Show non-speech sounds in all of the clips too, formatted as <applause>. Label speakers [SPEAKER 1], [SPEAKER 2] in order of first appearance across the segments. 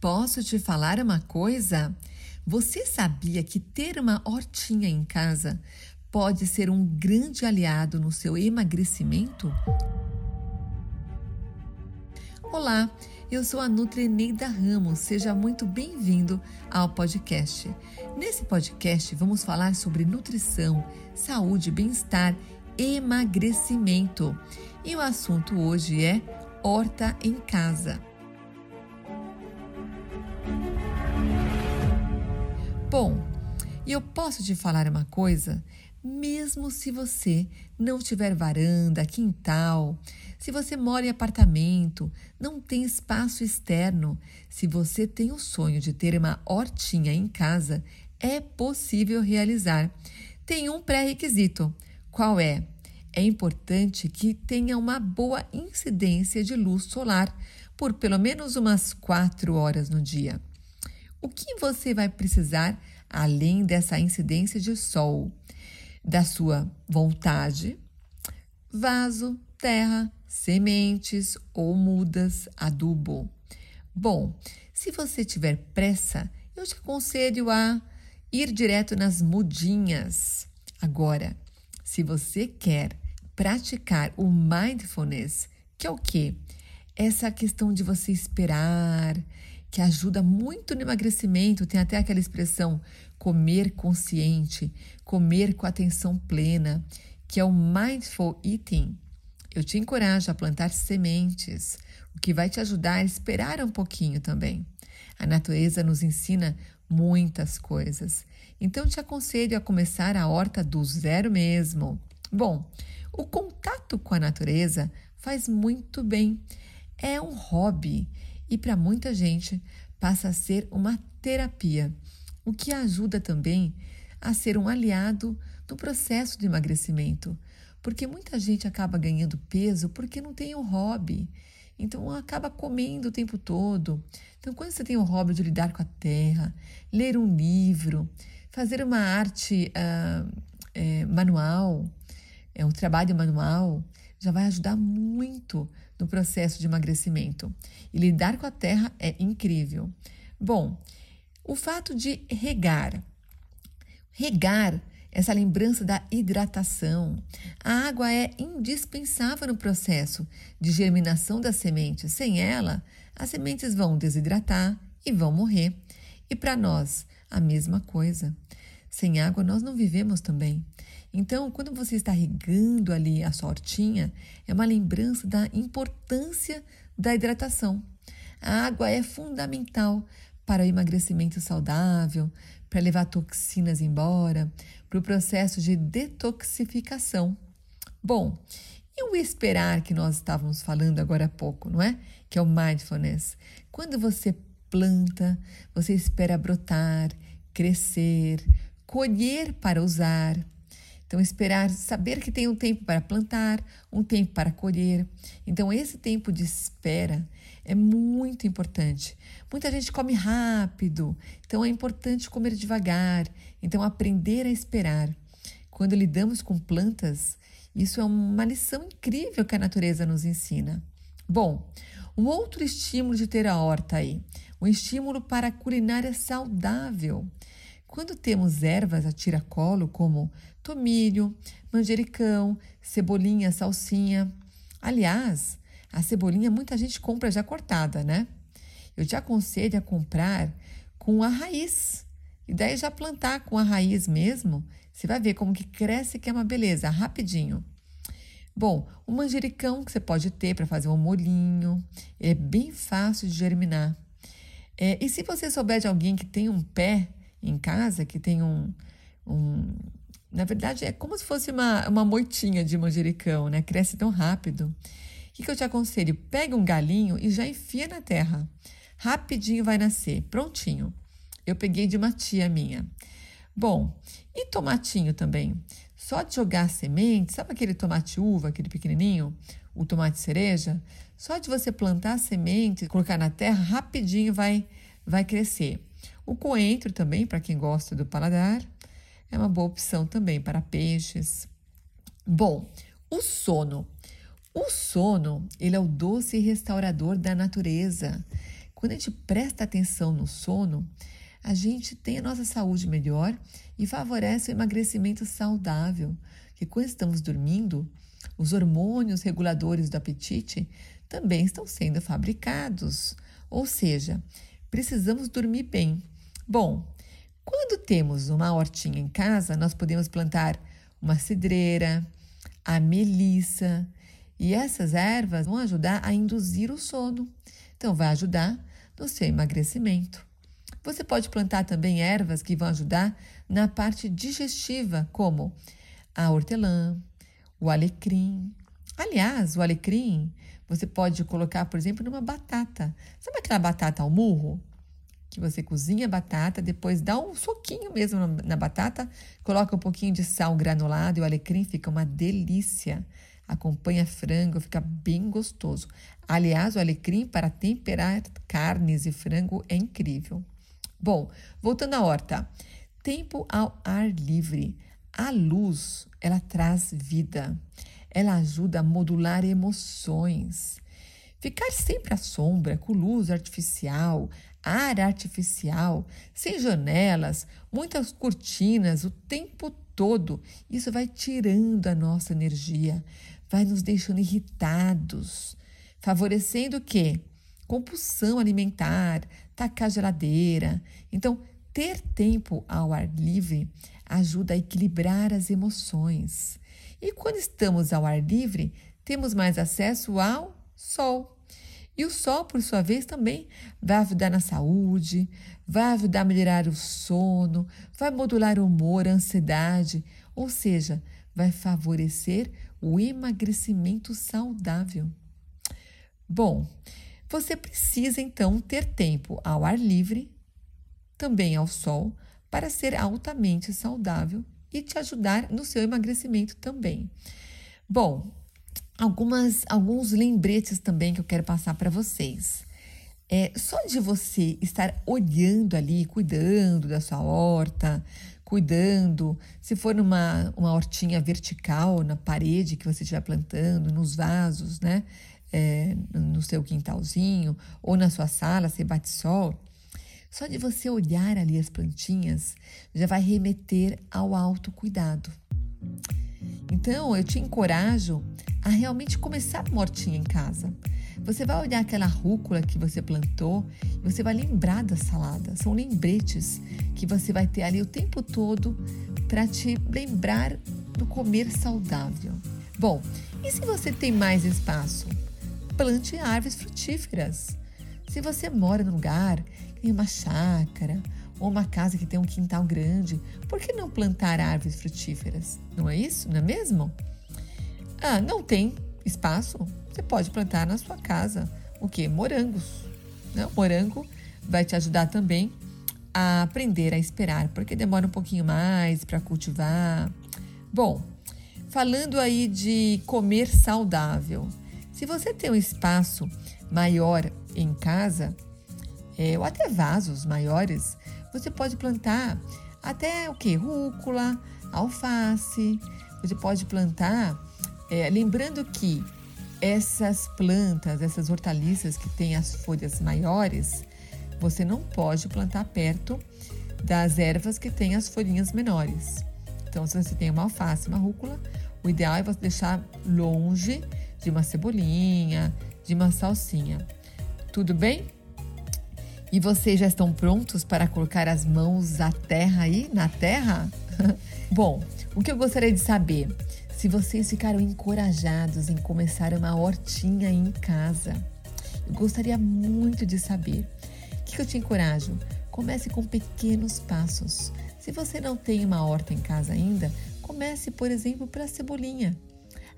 [SPEAKER 1] Posso te falar uma coisa? Você sabia que ter uma hortinha em casa pode ser um grande aliado no seu emagrecimento? Olá, eu sou a Nutrineida Ramos. Seja muito bem-vindo ao podcast. Nesse podcast vamos falar sobre nutrição, saúde, bem-estar, emagrecimento. E o assunto hoje é horta em casa. Bom, e eu posso te falar uma coisa? Mesmo se você não tiver varanda, quintal, se você mora em apartamento, não tem espaço externo, se você tem o sonho de ter uma hortinha em casa, é possível realizar. Tem um pré-requisito. Qual é? É importante que tenha uma boa incidência de luz solar por pelo menos umas quatro horas no dia. O que você vai precisar além dessa incidência de sol? Da sua vontade, vaso, terra, sementes ou mudas, adubo. Bom, se você tiver pressa, eu te aconselho a ir direto nas mudinhas. Agora, se você quer praticar o mindfulness, que é o quê? Essa questão de você esperar, que ajuda muito no emagrecimento. Tem até aquela expressão comer consciente, comer com atenção plena, que é o mindful eating. Eu te encorajo a plantar sementes, o que vai te ajudar a esperar um pouquinho também. A natureza nos ensina muitas coisas. Então te aconselho a começar a horta do zero mesmo. Bom, o contato com a natureza faz muito bem. É um hobby e para muita gente passa a ser uma terapia, o que ajuda também a ser um aliado no processo de emagrecimento, porque muita gente acaba ganhando peso porque não tem um hobby. Então acaba comendo o tempo todo. Então, quando você tem o hobby de lidar com a terra, ler um livro, fazer uma arte uh, é, manual, é um trabalho manual, já vai ajudar muito no processo de emagrecimento. E lidar com a terra é incrível. Bom, o fato de regar. Regar essa lembrança da hidratação. A água é indispensável no processo de germinação das sementes. Sem ela, as sementes vão desidratar e vão morrer. E para nós, a mesma coisa. Sem água, nós não vivemos também. Então, quando você está regando ali a sua hortinha, é uma lembrança da importância da hidratação. A água é fundamental para o emagrecimento saudável, para levar toxinas embora, para o processo de detoxificação. Bom, e o esperar que nós estávamos falando agora há pouco, não é? Que é o mindfulness. Quando você planta, você espera brotar, crescer, colher para usar. Então, esperar, saber que tem um tempo para plantar, um tempo para colher. Então, esse tempo de espera é muito importante. Muita gente come rápido, então é importante comer devagar. Então, aprender a esperar. Quando lidamos com plantas, isso é uma lição incrível que a natureza nos ensina. Bom, um outro estímulo de ter a horta aí, um estímulo para a culinária saudável. Quando temos ervas a tiracolo, como tomilho, manjericão, cebolinha, salsinha. Aliás, a cebolinha muita gente compra já cortada, né? Eu te aconselho a comprar com a raiz. E daí já plantar com a raiz mesmo, você vai ver como que cresce que é uma beleza, rapidinho. Bom, o manjericão que você pode ter para fazer um molinho, é bem fácil de germinar. É, e se você souber de alguém que tem um pé em casa, que tem um, um na verdade, é como se fosse uma, uma moitinha de manjericão, né? Cresce tão rápido. O que, que eu te aconselho? Pega um galinho e já enfia na terra. Rapidinho vai nascer, prontinho. Eu peguei de uma tia minha. Bom, e tomatinho também? Só de jogar semente, sabe aquele tomate uva, aquele pequenininho? O tomate cereja? Só de você plantar a semente, colocar na terra, rapidinho vai, vai crescer. O coentro também, para quem gosta do paladar é uma boa opção também para peixes. Bom, o sono. O sono, ele é o doce restaurador da natureza. Quando a gente presta atenção no sono, a gente tem a nossa saúde melhor e favorece o emagrecimento saudável. Que quando estamos dormindo, os hormônios reguladores do apetite também estão sendo fabricados. Ou seja, precisamos dormir bem. Bom, quando temos uma hortinha em casa, nós podemos plantar uma cidreira, a melissa, e essas ervas vão ajudar a induzir o sono. Então, vai ajudar no seu emagrecimento. Você pode plantar também ervas que vão ajudar na parte digestiva, como a hortelã, o alecrim. Aliás, o alecrim você pode colocar, por exemplo, numa batata. Sabe aquela batata ao murro? Que você cozinha a batata, depois dá um soquinho mesmo na batata, coloca um pouquinho de sal granulado e o alecrim fica uma delícia. Acompanha frango, fica bem gostoso. Aliás, o alecrim para temperar carnes e frango é incrível. Bom, voltando à horta. Tempo ao ar livre. A luz, ela traz vida. Ela ajuda a modular emoções. Ficar sempre à sombra, com luz artificial, ar artificial, sem janelas, muitas cortinas o tempo todo, isso vai tirando a nossa energia, vai nos deixando irritados, favorecendo o quê? Compulsão alimentar, tacar geladeira. Então, ter tempo ao ar livre ajuda a equilibrar as emoções. E quando estamos ao ar livre, temos mais acesso ao sol. E o sol, por sua vez, também vai ajudar na saúde, vai ajudar a melhorar o sono, vai modular o humor, a ansiedade, ou seja, vai favorecer o emagrecimento saudável. Bom, você precisa então ter tempo ao ar livre, também ao sol, para ser altamente saudável e te ajudar no seu emagrecimento também. Bom, algumas alguns lembretes também que eu quero passar para vocês. É, só de você estar olhando ali, cuidando da sua horta, cuidando, se for numa uma hortinha vertical na parede que você estiver plantando, nos vasos, né? É, no seu quintalzinho ou na sua sala, você bate sol, só de você olhar ali as plantinhas já vai remeter ao autocuidado. Então, eu te encorajo a realmente começar uma hortinha em casa. Você vai olhar aquela rúcula que você plantou e você vai lembrar da salada. São lembretes que você vai ter ali o tempo todo para te lembrar do comer saudável. Bom, e se você tem mais espaço? Plante árvores frutíferas. Se você mora num lugar em uma chácara ou uma casa que tem um quintal grande, por que não plantar árvores frutíferas? Não é isso? Não é mesmo? Ah, não tem espaço? Você pode plantar na sua casa o que? Morangos. Né? Morango vai te ajudar também a aprender a esperar, porque demora um pouquinho mais para cultivar. Bom, falando aí de comer saudável, se você tem um espaço maior em casa, é, ou até vasos maiores, você pode plantar até o que? Rúcula, alface. Você pode plantar, é, lembrando que essas plantas, essas hortaliças que têm as folhas maiores, você não pode plantar perto das ervas que têm as folhinhas menores. Então, se você tem uma alface, uma rúcula, o ideal é você deixar longe de uma cebolinha, de uma salsinha. Tudo bem? E vocês já estão prontos para colocar as mãos à terra aí, na terra? <laughs> Bom, o que eu gostaria de saber, se vocês ficaram encorajados em começar uma hortinha em casa. Eu gostaria muito de saber. O que eu te encorajo? Comece com pequenos passos. Se você não tem uma horta em casa ainda, comece, por exemplo, pela cebolinha.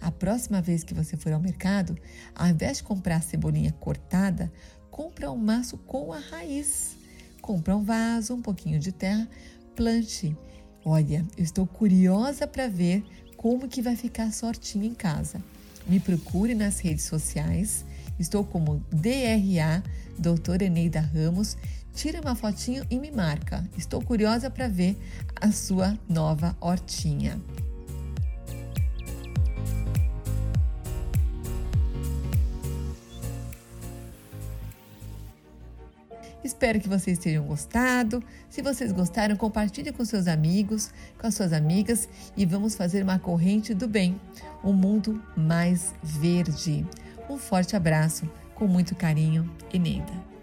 [SPEAKER 1] A próxima vez que você for ao mercado, ao invés de comprar a cebolinha cortada, compra um maço com a raiz. Compra um vaso, um pouquinho de terra, plante. Olha, eu estou curiosa para ver como que vai ficar sortinha em casa. Me procure nas redes sociais. Estou como DRA, doutora Eneida Ramos. Tira uma fotinho e me marca. Estou curiosa para ver a sua nova hortinha. Espero que vocês tenham gostado. Se vocês gostaram, compartilhe com seus amigos, com as suas amigas e vamos fazer uma corrente do bem, um mundo mais verde. Um forte abraço, com muito carinho, Eneida.